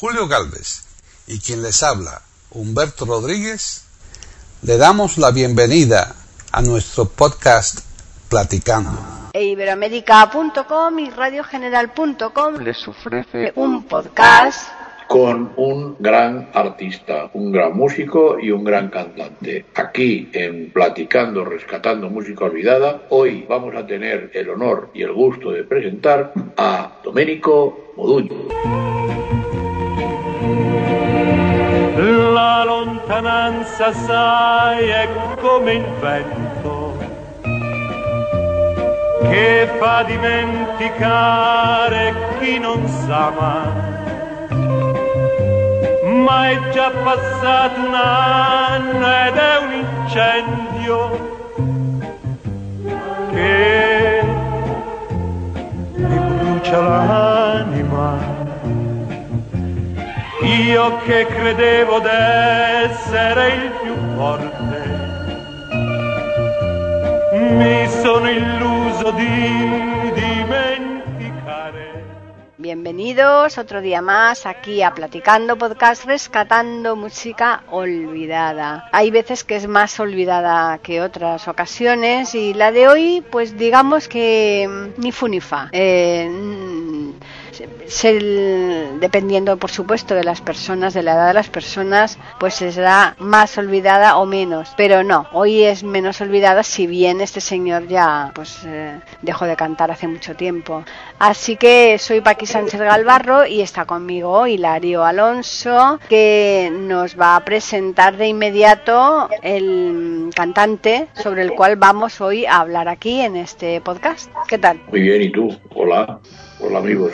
Julio Galvez y quien les habla, Humberto Rodríguez, le damos la bienvenida a nuestro podcast Platicando. E Iberoamérica.com y radiogeneral.com les ofrece un podcast con un gran artista, un gran músico y un gran cantante. Aquí en Platicando, Rescatando Música Olvidada, hoy vamos a tener el honor y el gusto de presentar a Domenico Moduño. Lontananza, sai, è come il vento che fa dimenticare chi non sa mai. Ma è già passato un anno ed è un incendio che mi brucia l'anima. Io che credevo d'essere il più forte, mi sono illuso di dimenticare. Bienvenidos otro día más aquí a Platicando Podcast Rescatando Música Olvidada. Hay veces que es más olvidada que otras ocasiones y la de hoy pues digamos que mm, ni fu ni fa. Eh, dependiendo por supuesto de las personas, de la edad de las personas, pues se será más olvidada o menos. Pero no, hoy es menos olvidada si bien este señor ya pues eh, dejó de cantar hace mucho tiempo. Así que soy Paqui Sánchez Galvarro y está conmigo Hilario Alonso que nos va a presentar de inmediato el cantante sobre el cual vamos hoy a hablar aquí en este podcast. ¿Qué tal? Muy bien, ¿y tú? Hola, hola amigos.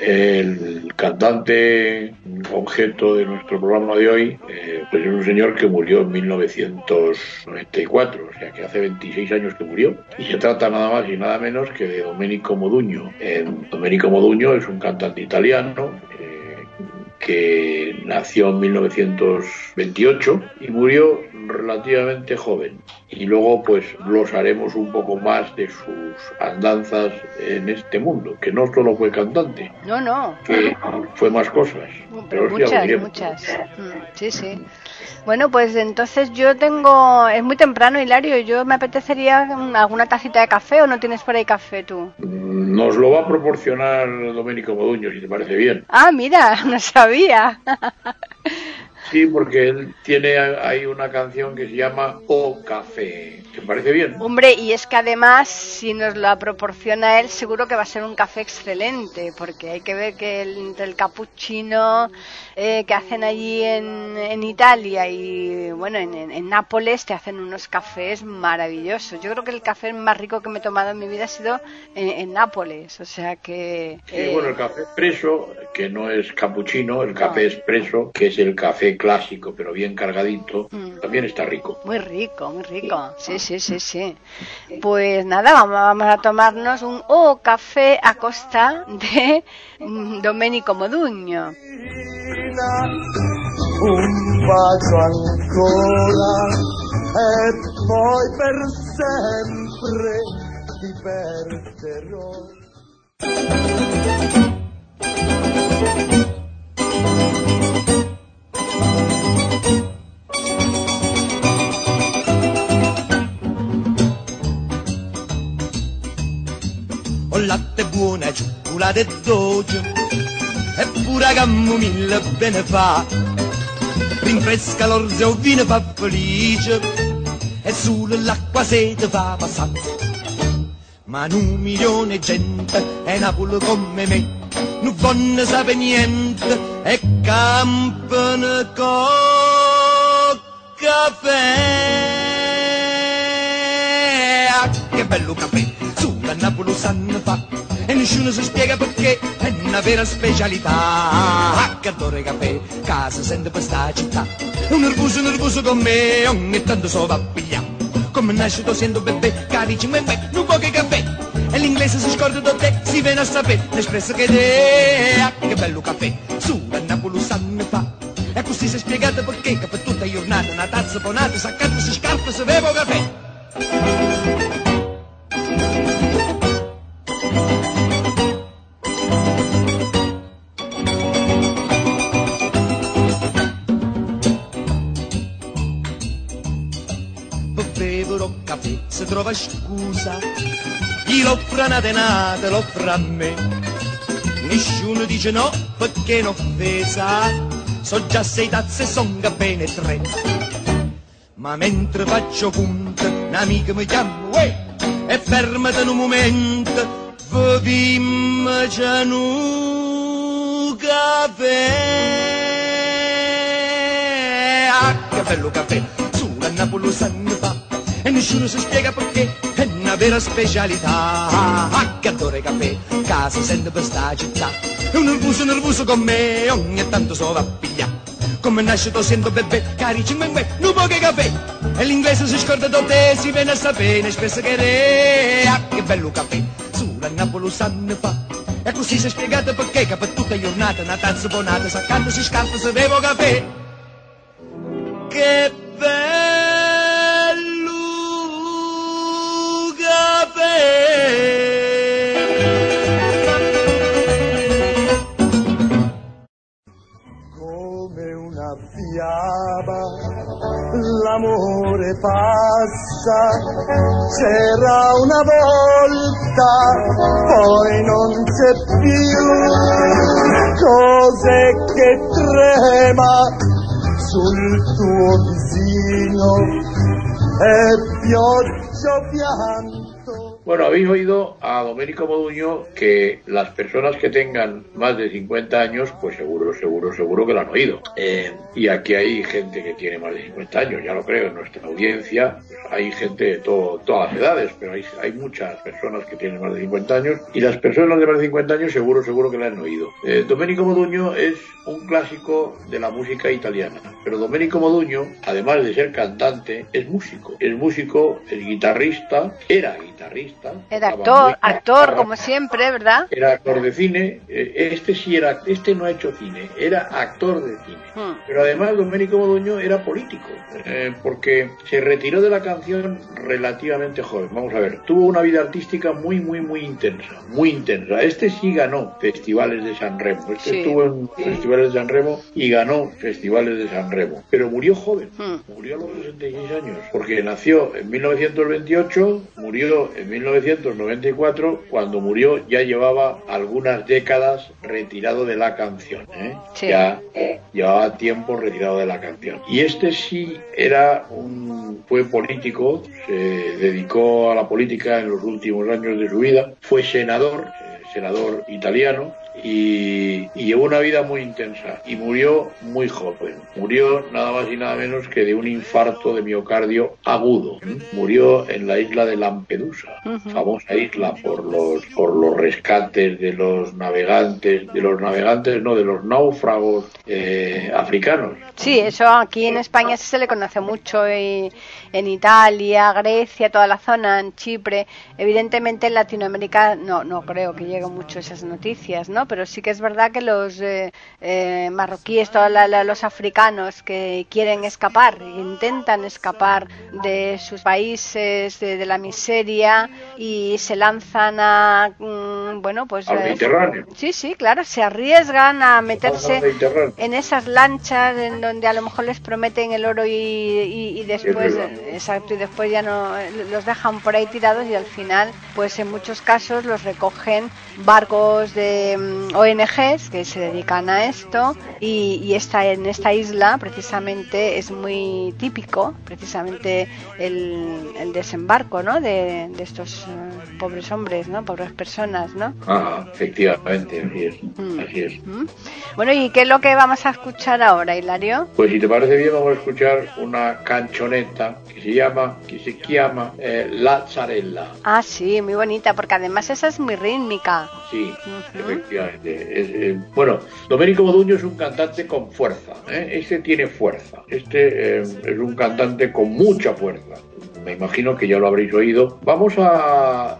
El cantante objeto de nuestro programa de hoy eh, pues es un señor que murió en 1994, o sea que hace 26 años que murió. Y se trata nada más y nada menos que de Domenico Moduño. Eh, Domenico Moduño es un cantante italiano eh, que nació en 1928 y murió relativamente joven. Y luego pues glosaremos un poco más de sus andanzas en este mundo, que no solo fue cantante, No, no. que fue más cosas. Pero muchas, muchas. Mm, Sí, sí. Bueno, pues entonces yo tengo, es muy temprano, Hilario, yo me apetecería mm, alguna tacita de café o no tienes por ahí café tú. Nos lo va a proporcionar Domenico Moduño, si te parece bien. Ah, mira, no sabía. Sí, porque él tiene ahí una canción que se llama O Café. ¿Te parece bien? Hombre, y es que además, si nos la proporciona él, seguro que va a ser un café excelente, porque hay que ver que el, entre el cappuccino eh, que hacen allí en, en Italia y, bueno, en, en- en Nápoles te hacen unos cafés maravillosos. Yo creo que el café más rico que me he tomado en mi vida ha sido en, Nápoles, o sea que... Sí, eh, bueno, el café expreso, que no es cappuccino, el café expreso, que es el café clásico, pero bien cargadito, Mm. también está rico. Muy rico, muy rico. Sí, sí, sí, sí. Pues nada, vamos, vamos a tomarnos un O café a costa de mm, Domenico Moduño. un bacio ancora e poi per sempre ti perderò. Latte buono, cioccolata e dolce, e pure camomilla bene fa. Rinfresca l'orzo e vino fa felice, e sull'acqua sete fa passare. Ma un milione di gente è Napoli come me, non vanno sapere niente, e campano con caffè. Ah, che bello caffè, su da Napoli sanno fa, e nessuno si spiega perché, è una vera specialità. Ah, il caffè, casa sente per sta città, un nervoso nervoso con me, ogni tanto so va a pigliare. Come nasce sento bebè, carici me me, non poche caffè. E l'inglese si scorda da te, si viene a sapere, l'espresso che te, ah, che bello caffè, su da Napoli sanno fa. E così si è spiegato perché, che per tutta giornata, una tazza bonata, saccato, si scarpa, si beve caffè. Gli l'offre una denata, l'offre a me. Nessuno dice no perché è offesa. So già sei tazze, son bene tre. Ma mentre faccio punta, un'amica mi chiama, uè, e fermati un momento, vivim già un caffè. Ah, che bello caffè, sulla Napoli sanno fa, e nessuno si spiega perché, è una vera specialità. Ah, adoro il caffè, casa sente per sta città, è un nervoso nervoso con me, ogni tanto so va a pigliare. Come nasce sento bebè, cari cinque non che caffè. E l'inglese si scorda da te, si viene a sapere, spesso che re. Ah, che bello caffè, sulla Napoli sanno fa. E così si è spiegato perché che per tutta giornata una tazza buonata, s'accanto si scalfa se bevo caffè. Che bello caffè. come una fiaba, l'amore passa, c'era una volta, poi non c'è più, cos'è che trema sul tuo visino, e pioggia o pianto. Bueno, habéis oído a Domenico Moduño que las personas que tengan más de 50 años, pues seguro, seguro, seguro que lo han oído. Eh, y aquí hay gente que tiene más de 50 años, ya lo creo, en nuestra audiencia pues, hay gente de todo- todas las edades, pero hay, hay muchas personas que tienen más de 50 años y las personas de más de 50 años seguro, seguro que la han oído. Eh, Domenico Moduño es un clásico de la música italiana, pero Domenico Moduño, además de ser cantante, es músico. Es músico, es guitarrista, era guitarrista. Era tocaba actor, actor como siempre, ¿verdad? era actor de cine, eh, este sí era, este no ha hecho cine, era actor de cine. Hmm. Pero además Domenico Moduño era político, eh, porque se retiró de la canción relativamente joven. Vamos a ver, tuvo una vida artística muy, muy, muy intensa, muy intensa. Este sí ganó festivales de San Remo, este Sí. estuvo en festivales de San Remo y ganó festivales de San Remo, pero murió joven, Hmm. murió a los 66 años, porque nació en 1928, murió en 1994, cuando murió ya llevaba algunas décadas retirado de la canción, ¿eh? Sí. ya llevaba tiempo retirado de la canción. Y este sí era un fue político, se dedicó a la política en los últimos años de su vida, fue senador, senador italiano, y, y llevó una vida muy intensa y murió muy joven. Murió nada más y nada menos que de un infarto de miocardio agudo. Murió en la isla de Lampedusa, Ujú. famosa isla por los por los rescates de los navegantes, de los navegantes no, de los náufragos eh, africanos. Sí, eso aquí en España se le conoce mucho, y en Italia, Grecia, toda la zona, en Chipre. Evidentemente en Latinoamérica no, no creo que mucho esas noticias, ¿no? Pero sí que es verdad que los eh, eh, marroquíes, todos los africanos que quieren escapar, intentan escapar de sus países, de, de la miseria y se lanzan a, mm, bueno, pues... Al eh, Mediterráneo. Sí, sí, claro, se arriesgan a meterse en esas lanchas en donde a lo mejor les prometen el oro y, y- y después exacto y después ya no los dejan por ahí tirados y al final pues en muchos casos los recogen barcos de mm, ONGs que se dedican a esto y, y esta en esta isla precisamente es muy típico precisamente el, el desembarco ¿no? de, de estos eh, pobres hombres no pobres personas no Ajá, efectivamente, así es. Mm. Así es. ¿Mm? bueno y qué es lo que vamos a escuchar ahora Hilario Pues si te parece bien vamos a escuchar una canchoneta que se llama, que se llama eh, La Zarella. Ah, sí, muy bonita, porque además esa es muy rítmica. Sí, efectivamente. Es, bueno, Domenico Moduño es un cantante con fuerza. ¿eh? Este tiene fuerza. Este eh, es un cantante con mucha fuerza. Me imagino que ya lo habréis oído. Vamos a.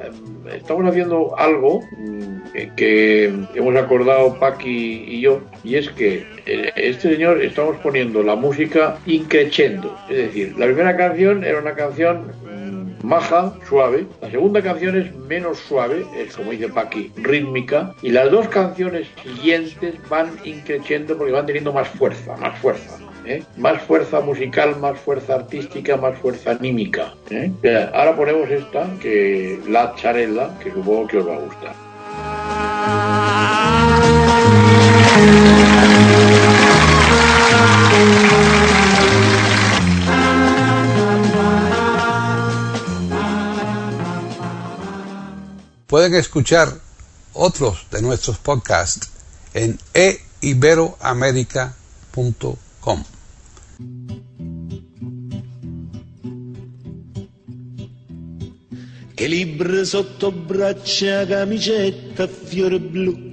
Estamos haciendo algo mm, eh, que hemos acordado Paqui y yo, y es que eh, este señor estamos poniendo la música increchendo. Es decir, la primera canción era una canción mm, maja, suave. La segunda canción es menos suave, es como dice Paqui, rítmica. Y las dos canciones siguientes van increciendo porque van teniendo más fuerza, más fuerza. ¿Eh? Más fuerza musical, más fuerza artística, más fuerza anímica. ¿eh? Ahora ponemos esta, que La Charella, que supongo que os va a gustar. Pueden escuchar otros de nuestros podcasts en eiberoamerica.com. Che libro sotto braccia, camicetta, fiore blu.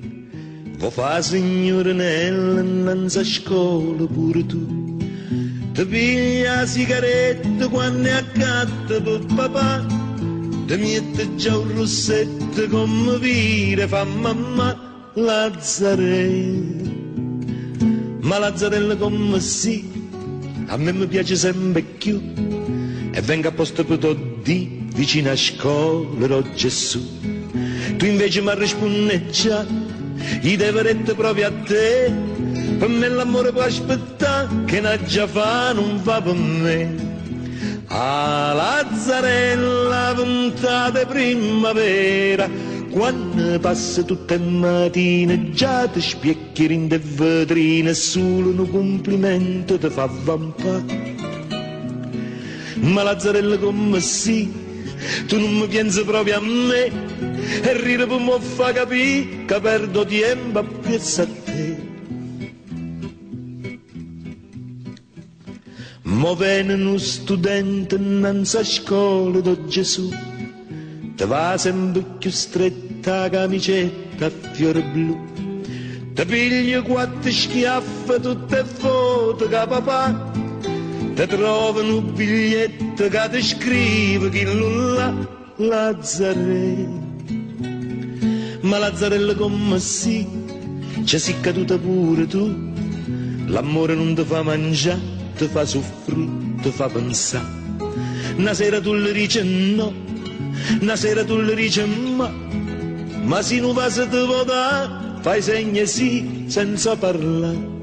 Vo fa signore nella innanzi a scuola pure tu. Ti piglia la sigaretta quando è accatta per papà. Ti mette già un rossetto come vire fa mamma Lazzarella. Ma Lazzarella come sì, a me mi piace sempre più. E venga a posto tutti vicino a scuola Gesù. Tu invece mi rispondi già, i deveretti proprio a te. Per me l'amore può aspettare, che na già fa non fa per me. A Lazzarella puntate primavera, quando passa tutte le mattine, già ti spiecchi in de vetrine, solo un complimento ti fa vampare. Ma Lazzarella come sì, tu non mi pensi proprio a me, e ridere per mi fa capire che perdo tempo a piazza a te. Mo viene uno studente innanzi a scuola do Gesù, te va sempre più stretta camicetta a fiore blu, te piglia quattro schiaffe tutte foto che papà, te trovano un biglietto che ti scrive che là Lazzarella. Ma Lazzarella come sì, ci sei caduta pure tu, l'amore non ti fa mangiare, ti fa soffrire, ti fa pensare. Una sera tu le dici no, una sera tu le dici ma, ma se non va se ti vota, fai segno sì senza parlare.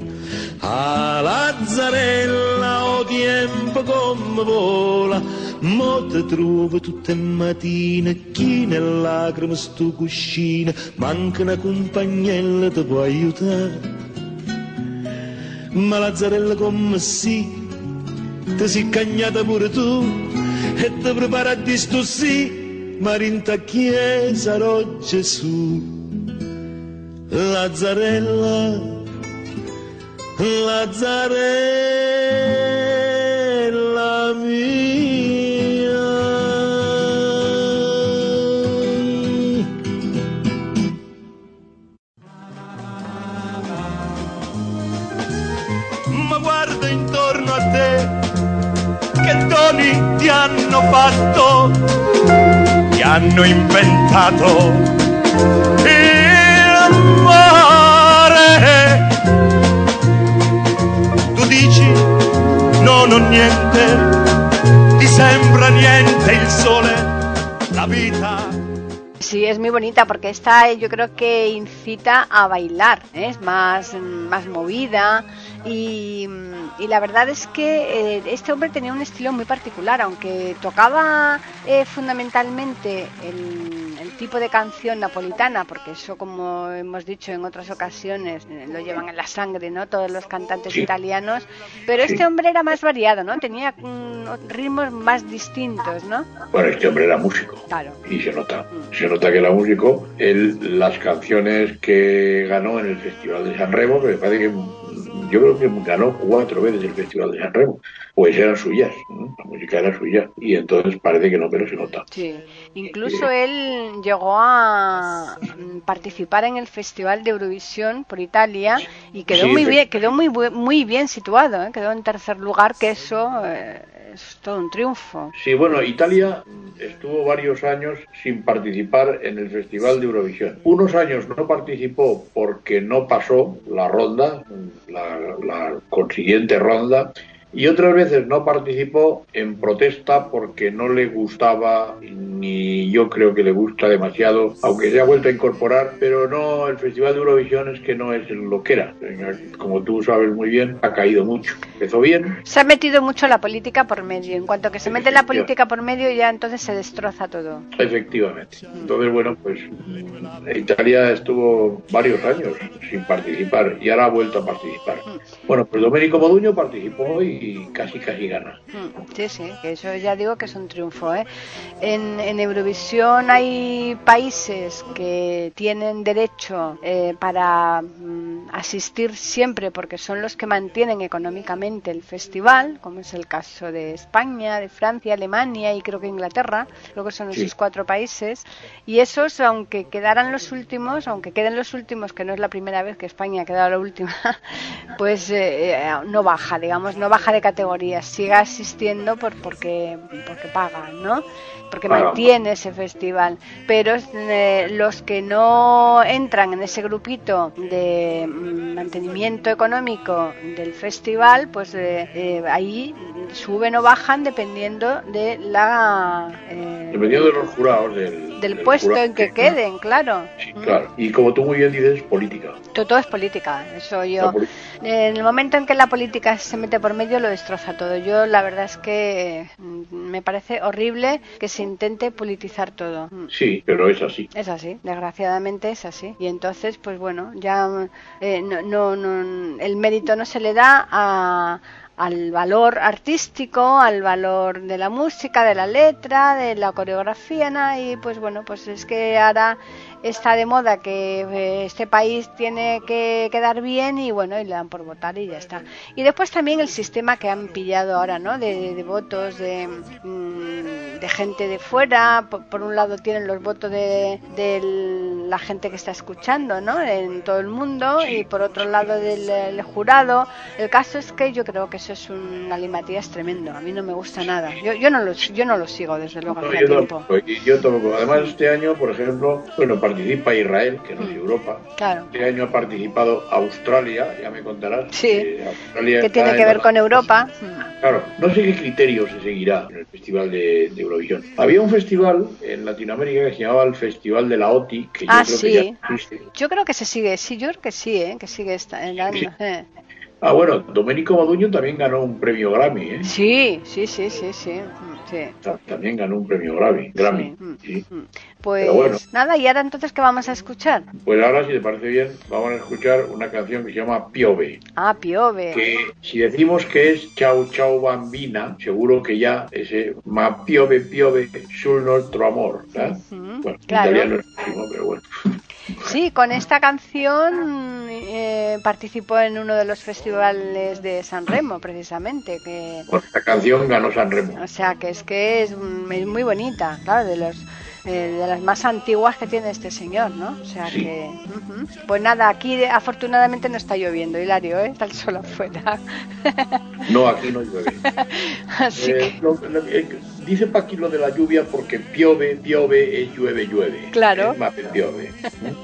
A Lazzarella o tempo come vola, mo te trovo tutte mattine, chi nelle lacrime sto cuscino, manca una compagnella ti può aiutare. Ma Lazzarella come sì, ti sei cagnata pure tu, e ti prepara a disto sì, ma rinta chiesa sarò Gesù. Lazzarella, Lazzarella mia. ma guarda intorno a te, che doni ti hanno fatto, ti hanno inventato il mare. Tu dici, no, non niente, ti sembra niente il sole, la vita. Sí, es muy bonita porque esta eh, yo creo que incita a bailar, ¿eh? es más, más movida y, y la verdad es que eh, este hombre tenía un estilo muy particular, aunque tocaba eh, fundamentalmente el, el tipo de canción napolitana, porque eso como hemos dicho en otras ocasiones eh, lo llevan en la sangre, ¿no? Todos los cantantes Sí. italianos, pero este hombre era más variado, ¿no? Tenía mm, ritmos más distintos, ¿no? Bueno, este hombre era músico. Claro. Y se nota. Se nota que era músico. Él, las canciones que ganó en el Festival de San Remo, que me parece que yo creo que ganó cuatro veces el Festival de San Remo, pues eran suyas. ¿no? La música era suya. Y entonces parece que no, pero se nota. Sí, incluso él llegó a mm, participar en el Festival de Eurovisión por Italia y quedó Sí, muy bien, quedó muy muy bien situado, ¿eh? quedó en tercer lugar, que eso eh, es todo un triunfo. Sí, bueno, Italia estuvo varios años sin participar en el Festival de Eurovisión. Unos años no participó porque no pasó la ronda, la, la consiguiente ronda, y otras veces no participó en protesta porque no le gustaba ni yo creo que le gusta demasiado, aunque se ha vuelto a incorporar, pero no, el Festival de Eurovisión es que no es lo que era. Como tú sabes muy bien, ha caído mucho. Empezó bien. Se ha metido mucho la política por medio. En cuanto que se mete la política por medio, ya entonces se destroza todo. Efectivamente. Entonces, bueno, pues Italia estuvo varios años sin participar y ahora ha vuelto a participar. Bueno, pues Domenico Moduño participó y casi casi gana. Sí, sí, que eso ya digo que es un triunfo. ¿eh? En, en Eurovisión hay países que tienen derecho eh, para mm, asistir siempre porque son los que mantienen económicamente el festival, como es el caso de España, de Francia, Alemania y creo que Inglaterra, creo que son esos cuatro países. Y esos, aunque quedaran los últimos, aunque queden los últimos, que no es la primera vez que España ha quedado la última, pues eh, eh, no baja, digamos, no baja de categoría, sigue asistiendo por, porque, porque pagan, ¿no? Porque mantiene ese festival. Pero eh, los que no entran en ese grupito de mm, mantenimiento económico del festival, pues ahí suben o bajan dependiendo de la... dependiendo de los jurados del, del, puesto en que queden, claro. Sí, claro. Y como tú muy bien dices, política. Todo, es política. Eso yo. En el momento en que la política se mete por medio, lo destroza todo. Yo, la verdad es que mm, me parece horrible que se intente politizar todo. Mm. Sí, pero es así. Es así. Desgraciadamente es así. Y entonces, pues bueno, ya eh, no, no, el mérito no se le da a al valor artístico, al valor de la música, de la letra, de la coreografía, ¿no? y pues bueno, pues es que ahora está de moda que eh, este país tiene que quedar bien y bueno, y le dan por votar y ya está. Y después también el sistema que han pillado ahora, ¿no? De, votos de, mm, de, gente de fuera. Por, un lado tienen los votos de, la gente que está escuchando, ¿no? En todo el mundo y por otro lado del, jurado. El caso es que yo creo que eso es un alimatías tremendo. A mí no me gusta nada. Yo, yo no lo yo no lo sigo desde luego no, yo tiempo. yo Además este año, por ejemplo, bueno participa Israel, que no es Europa. Claro. Este año ha participado Australia, ya me contarás. Sí. Que, tiene que ver con Europa. Claro, no sé qué criterios se seguirá en el Festival de, Eurovisión. Había un festival en Latinoamérica que se llamaba el Festival de la OTI, que ah, yo creo que ya existe. Yo creo que se sigue, sí, yo creo que sí, ¿eh? que sigue esta, eh. Ah, bueno, Domenico Maduño también ganó un premio Grammy, ¿eh? Sí, sí, sí, sí, sí. También ganó un premio Grammy. Grammy sí. Mm. Pues nada, y ahora entonces, ¿qué vamos a escuchar? Pues ahora, si te parece bien, vamos a escuchar una canción que se llama Piove. Ah, Piove. Que si decimos que es Chau Chau Bambina, seguro que ya ese Ma Piove Piove sul nuestro amor. Bueno, claro. italiano es pero bueno. Sí, con esta canción eh, participó en uno de los festivales de San Remo, precisamente. Que... Esta canción ganó San Remo. O sea, que es que es, es muy bonita, claro, de los eh, de las más antiguas que tiene este señor, ¿no? O sea que. Pues nada, aquí afortunadamente no está lloviendo, Hilario, ¿eh? Está el sol afuera. no, aquí no llueve. Así eh, que... Eh, dice Paqui lo de la lluvia porque piove, piove, es llueve, llueve. Claro. Es más piove.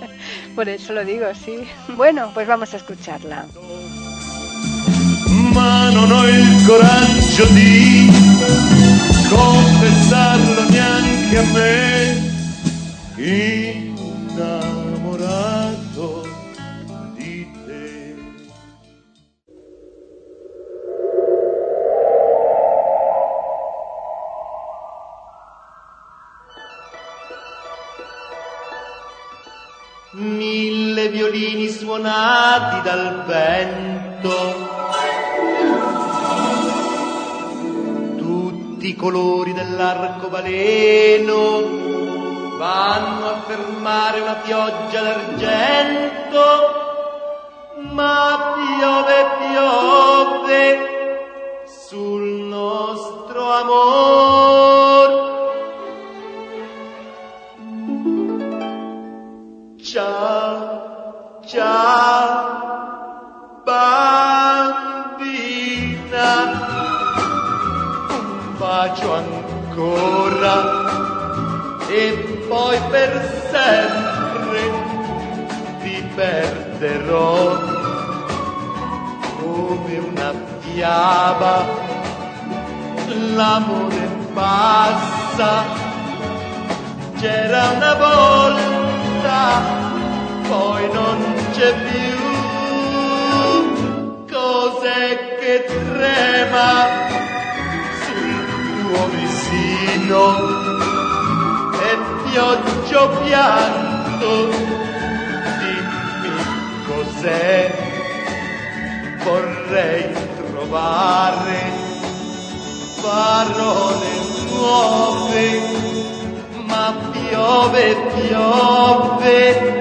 Por eso lo digo, sí. Bueno, pues vamos a escucharla. Ma non ho il coraggio di confessarlo neanche a me, innamorato di te. Mille violini suonati dal vento tutti i colori dell'arcobaleno vanno a fermare una pioggia d'argento, ma piove, piove sul nostro amor. C'è più. Cos'è che trema sul tuo vicino? E pioggia pianto, dimmi cos'è, vorrei trovare parole nuove, ma piove, piove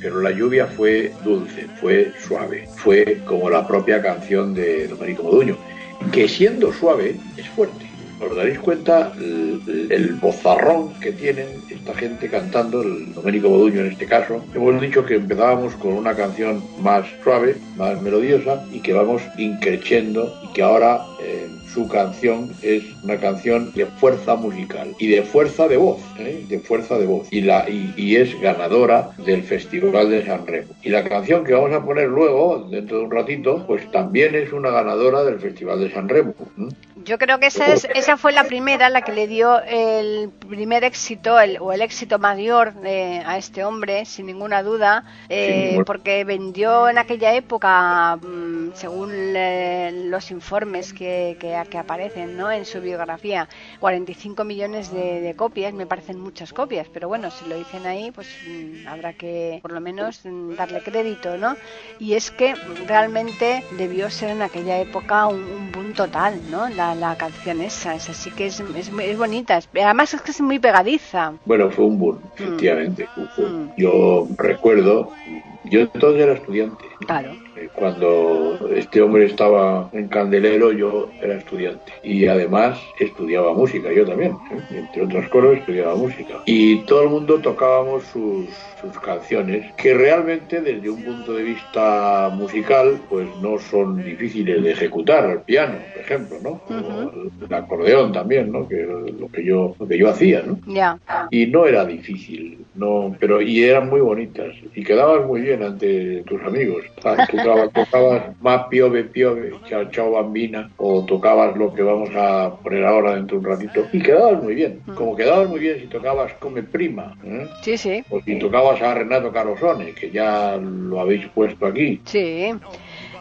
pero la lluvia fue dulce, fue suave, fue como la propia canción de Domenico Moduño, que siendo suave es fuerte. ¿Os daréis cuenta el, bozarrón que tienen esta gente cantando, el Domenico Moduño en este caso? Hemos dicho que empezábamos con una canción más suave, más melodiosa y que vamos increciendo y que ahora eh, su canción es una canción de fuerza musical y de fuerza de voz, ¿eh? de fuerza de voz y, la, y, es ganadora del Festival de San Remo. Y la canción que vamos a poner luego, dentro de un ratito, pues también es una ganadora del Festival de San Remo. Yo creo que esa, es, esa fue la primera, la que le dio el primer éxito el, o el éxito mayor eh, a este hombre, sin ninguna duda, eh, Sí, porque vendió en aquella época, mm, según eh, los informes que, que, que aparecen ¿no? en su biografía, 45 millones de, de copias, me parecen muchas copias, pero bueno, si lo dicen ahí, pues mm, habrá que por lo menos mm, darle crédito, ¿no? Y es que realmente debió ser en aquella época un, un boom total, ¿no? La, la canción esa, es así que es, es, es bonita, además es que es muy pegadiza. Bueno, fue un boom, efectivamente. fue- Mm. Yo recuerdo, yo entonces era estudiante. Claro. Eh, Cuando este hombre estaba en Candelero, yo era estudiante. Y además estudiaba música, yo también. ¿eh? Entre otras cosas, estudiaba música. Y todo el mundo tocábamos sus, sus canciones, que realmente desde un punto de vista musical, pues no son difíciles de ejecutar al piano, por ejemplo, ¿no? O el acordeón también, ¿no? Que lo que yo, lo que yo hacía, ¿no? Ya. y no era difícil, no, pero y eran muy bonitas y quedabas muy bien ante tus amigos. Ah, Tocabas, tocabas más piove piove, chao chao bambina o tocabas lo que vamos a poner ahora dentro de un ratito y quedabas muy bien, como quedabas muy bien si tocabas come prima, ¿eh? Sí, sí. o si tocabas a Renato Carosone, que ya lo habéis puesto aquí. Sí.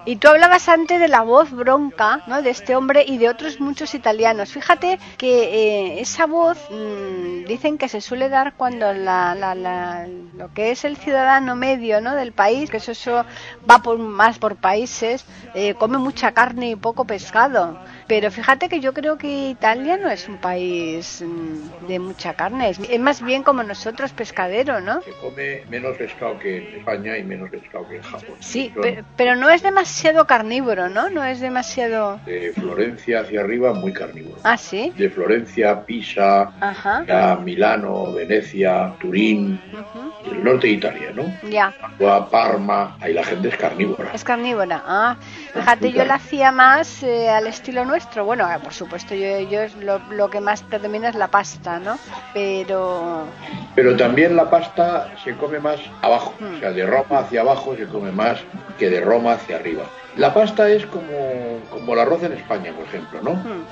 Y tú hablabas antes de la voz bronca, ¿no? De este hombre y de otros muchos italianos. Fíjate que eh, esa voz mmm, dicen que se suele dar cuando la, la, la, lo que es el ciudadano medio, ¿no? Del país, que eso, eso va por, más por países, eh, come mucha carne y poco pescado. Pero fíjate que yo creo que Italia no es un país mm, de mucha carne, es, más bien como nosotros pescadero, ¿no? Se come menos pescado que en España y menos pescado que en Japón. Sí, Son pe- pero no es demasiado carnívoro, ¿no? No es demasiado... De Florencia hacia arriba, muy carnívoro. Ah, sí. De Florencia, Pisa, Ajá. ya Milano, Venecia, Turín, Ujú. el norte de Italia, ¿no? Ya. Padua, Parma, ahí la gente es carnívora. Es carnívora. Ah, fíjate, yo la hacía más eh, al estilo nuestro. Bueno, eh, por supuesto, yo, yo es lo, lo que más predomina es la pasta, ¿no? Pero Pero también la pasta se come más abajo, Mm. o sea, de Roma hacia abajo se come más que de Roma hacia arriba. La pasta es como, como el arroz en España, por ejemplo, ¿no? mm,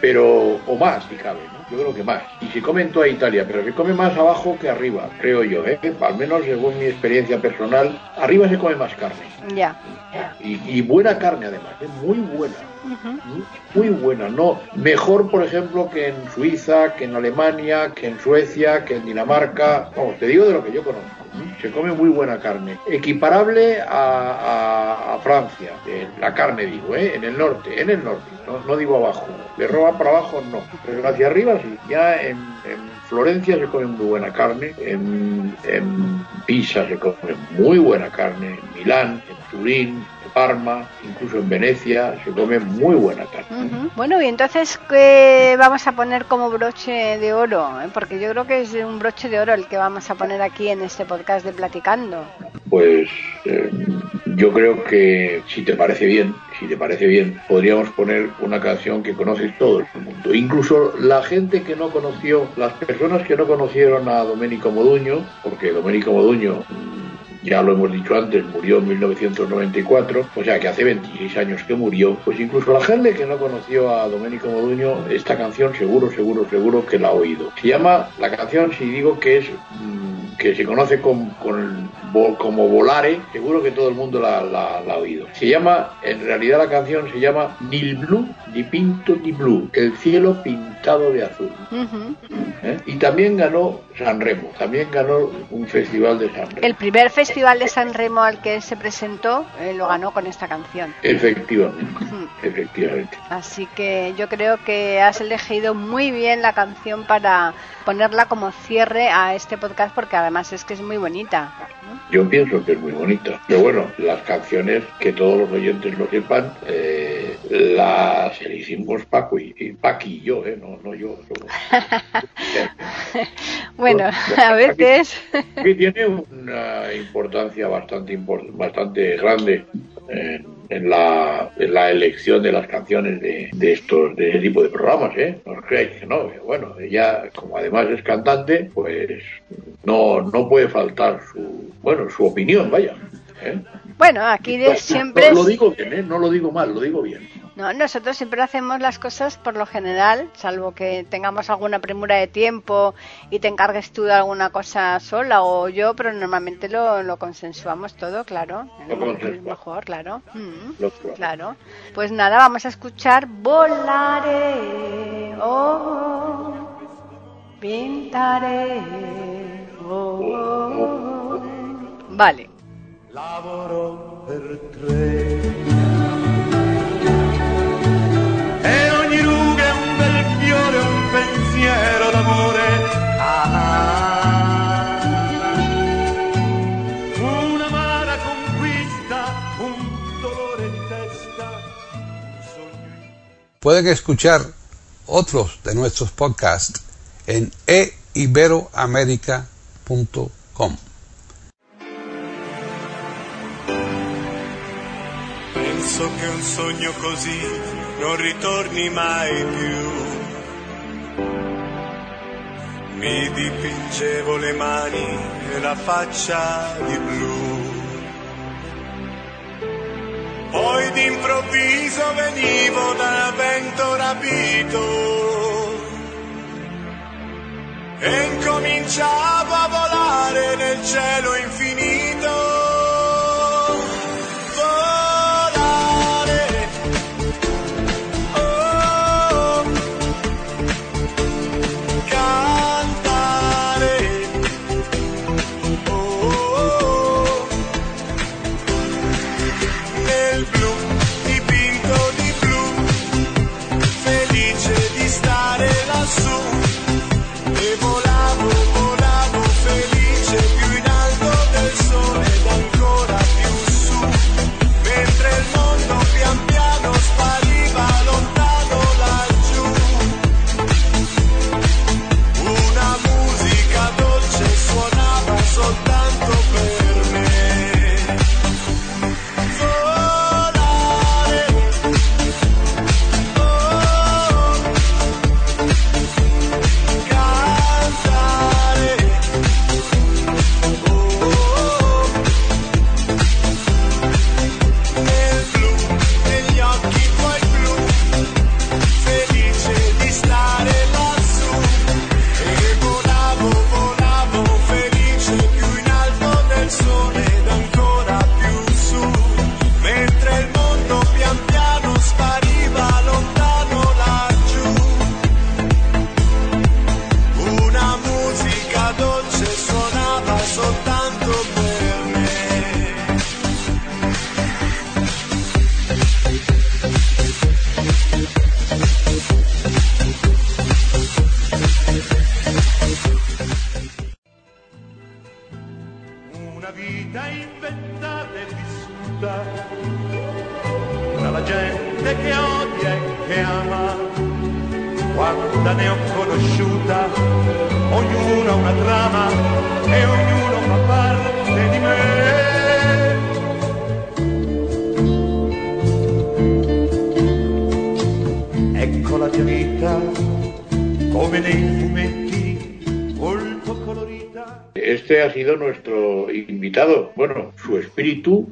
Pero, o más, si cabe, ¿no? Yo creo que más. Y se come en toda Italia, pero se come más abajo que arriba, creo yo, ¿eh? Al menos según mi experiencia personal, arriba se come más carne. ya. Y, y buena carne además, ¿eh? muy buena. Muy buena, no mejor por ejemplo que en Suiza, que en Alemania, que en Suecia, que en Dinamarca. Vamos, te digo de lo que yo conozco. Se come muy buena carne, equiparable a, a- Francia, eh, la carne digo, ¿eh? en el norte, en el norte, no, no digo abajo, de Roma para abajo no, pero hacia arriba sí. Ya en, en Florencia se come muy buena carne, en, en Pisa se come muy buena carne, en Milán, en Turín, Parma, incluso en Venecia se come muy buena carne. Bueno, y entonces, ¿qué vamos a poner como broche de oro? eh? Porque yo creo que es un broche de oro el que vamos a poner aquí en este podcast de Platicando. Pues eh, yo creo que si te parece bien, si te parece bien, podríamos poner una canción que conoce todo el mundo. Incluso la gente que no conoció, las personas que no conocieron a Domenico Moduño, porque Domenico Moduño, ya lo hemos dicho antes, murió en 1994, o sea que hace 26 años que murió, pues incluso la gente que no conoció a Domenico Moduño, esta canción seguro, seguro, seguro que la ha oído. Se llama la canción, si digo que es... mm, que se conoce con, con- como Volare, seguro que todo el mundo la, la- ha oído. Se llama, en realidad la canción se llama Nil Blu di Pinto di Blu, el cielo pintado de azul. Ujú. ¿eh? Y también ganó Sanremo, también ganó un festival de Sanremo. El primer festival de San Remo al que se presentó eh, lo ganó con esta canción. Efectivamente, Ujú. efectivamente. Así que yo creo que has elegido muy bien la canción para ponerla como cierre a este podcast porque además es que es muy bonita. ¿no? Yo pienso que es muy bonita. Pero bueno, las canciones, que todos los oyentes lo sepan, eh, las elegimos Paco y, y Paqui y yo, ¿eh? no, no yo. somos- Bueno, a veces... que tiene una importancia bastante bastante grande en, en la, en la elección de las canciones de, de estos de ese tipo de programas, ¿eh? No creáis que no. Bueno, ella como además es cantante, pues no no puede faltar su bueno su opinión, vaya. ¿eh? Bueno, aquí de- siempre... no, lo digo bien, ¿eh? No lo digo mal, lo digo bien. No, nosotros siempre hacemos las cosas por lo general, salvo que tengamos alguna premura de tiempo y te encargues tú de alguna cosa sola o yo, pero normalmente lo, lo consensuamos todo, claro. Lo Es mejor, claro. Mm, claro. claro. Pues nada, vamos a escuchar Volaré, oh, pintaré, oh, oh. Vale. Lavoro per tre. Pueden escuchar otros de nuestros podcasts en eiberoamerica.com. Penso che un sogno così non ritorni mai più. Mi dipingevo le mani e la faccia di blu. Poi d'improvviso venivo dal vento rapito e incominciavo a volare nel cielo infinito.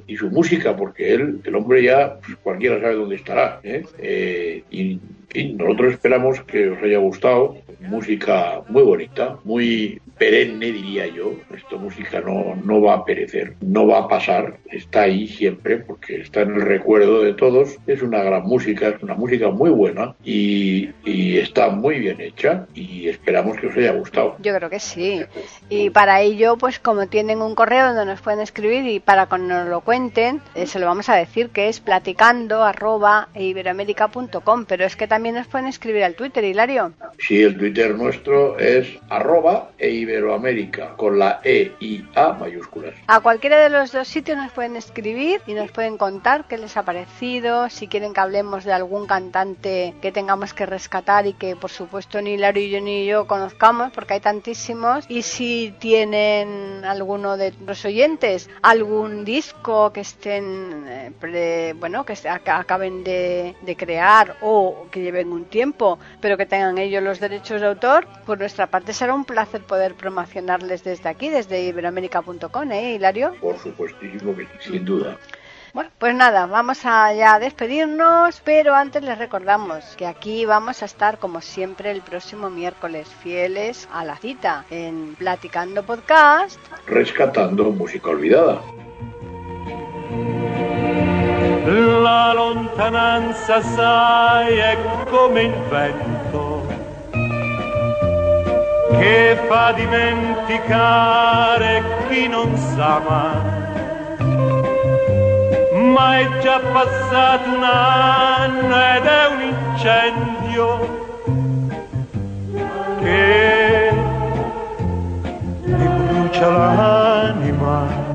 Y su música, porque él, el hombre ya, pues, cualquiera sabe dónde estará. ¿eh? Eh, y, y nosotros esperamos que os haya gustado. Música muy bonita, muy perenne, diría yo. Esta música no, no va a perecer, no va a pasar, está ahí siempre, porque está en el recuerdo de todos. Es una gran música, es una música muy buena y, y está muy bien hecha y esperamos que os haya gustado. Yo creo que sí. Y para ello, pues como tienen un correo donde nos pueden escribir y para que nos lo cuenten, eh, se lo vamos a decir que es platicando arroba iberoamérica.com. Pero es que también nos pueden escribir al Twitter, Hilario. Sí, el Twitter nuestro es arroba e iberoamérica con la E y A mayúsculas. A cualquiera de los dos sitios nos pueden escribir y nos pueden contar qué les ha parecido, si quieren que hablemos de algún cantante que tengamos que rescatar y que por supuesto ni Hilario y yo ni yo conozcamos porque hay tantísimos y si tienen alguno de los oyentes algún disco que estén eh, pre- bueno que acaben de, de crear o que lleven un tiempo pero que tengan ellos los derechos de autor por nuestra parte será un placer poder promocionarles desde aquí desde iberoamérica.com ¿eh Hilario? Por supuestísimo que sí, sin duda. Bueno, pues nada, vamos a ya despedirnos, pero antes les recordamos que aquí vamos a estar como siempre el próximo miércoles, fieles a la cita en Platicando Podcast. Rescatando música olvidada. La lontananza, sai, è come il vento che fa dimenticare chi non sa mai. Ma è già passato un anno ed è un incendio che mi brucia l'anima.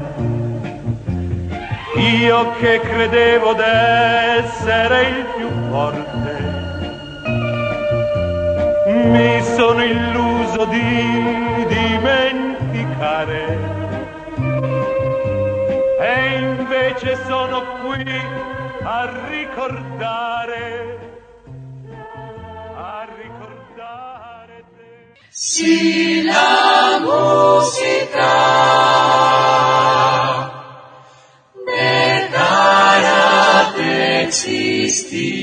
Io che credevo d'essere il più forte, mi sono illuso di dimenticare. E invece sono qui a ricordare, a ricordare te. Si la musica dejara de existir,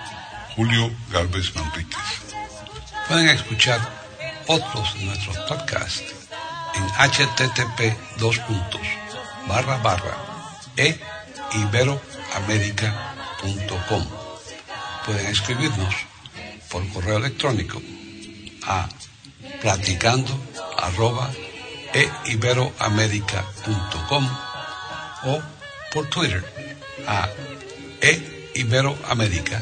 Julio Galvez Manríquez. Pueden escuchar otros de nuestros podcasts en http dos barra barra e. Pueden escribirnos por correo electrónico a platicando eiberoamerica.com o por Twitter a eiberoamerica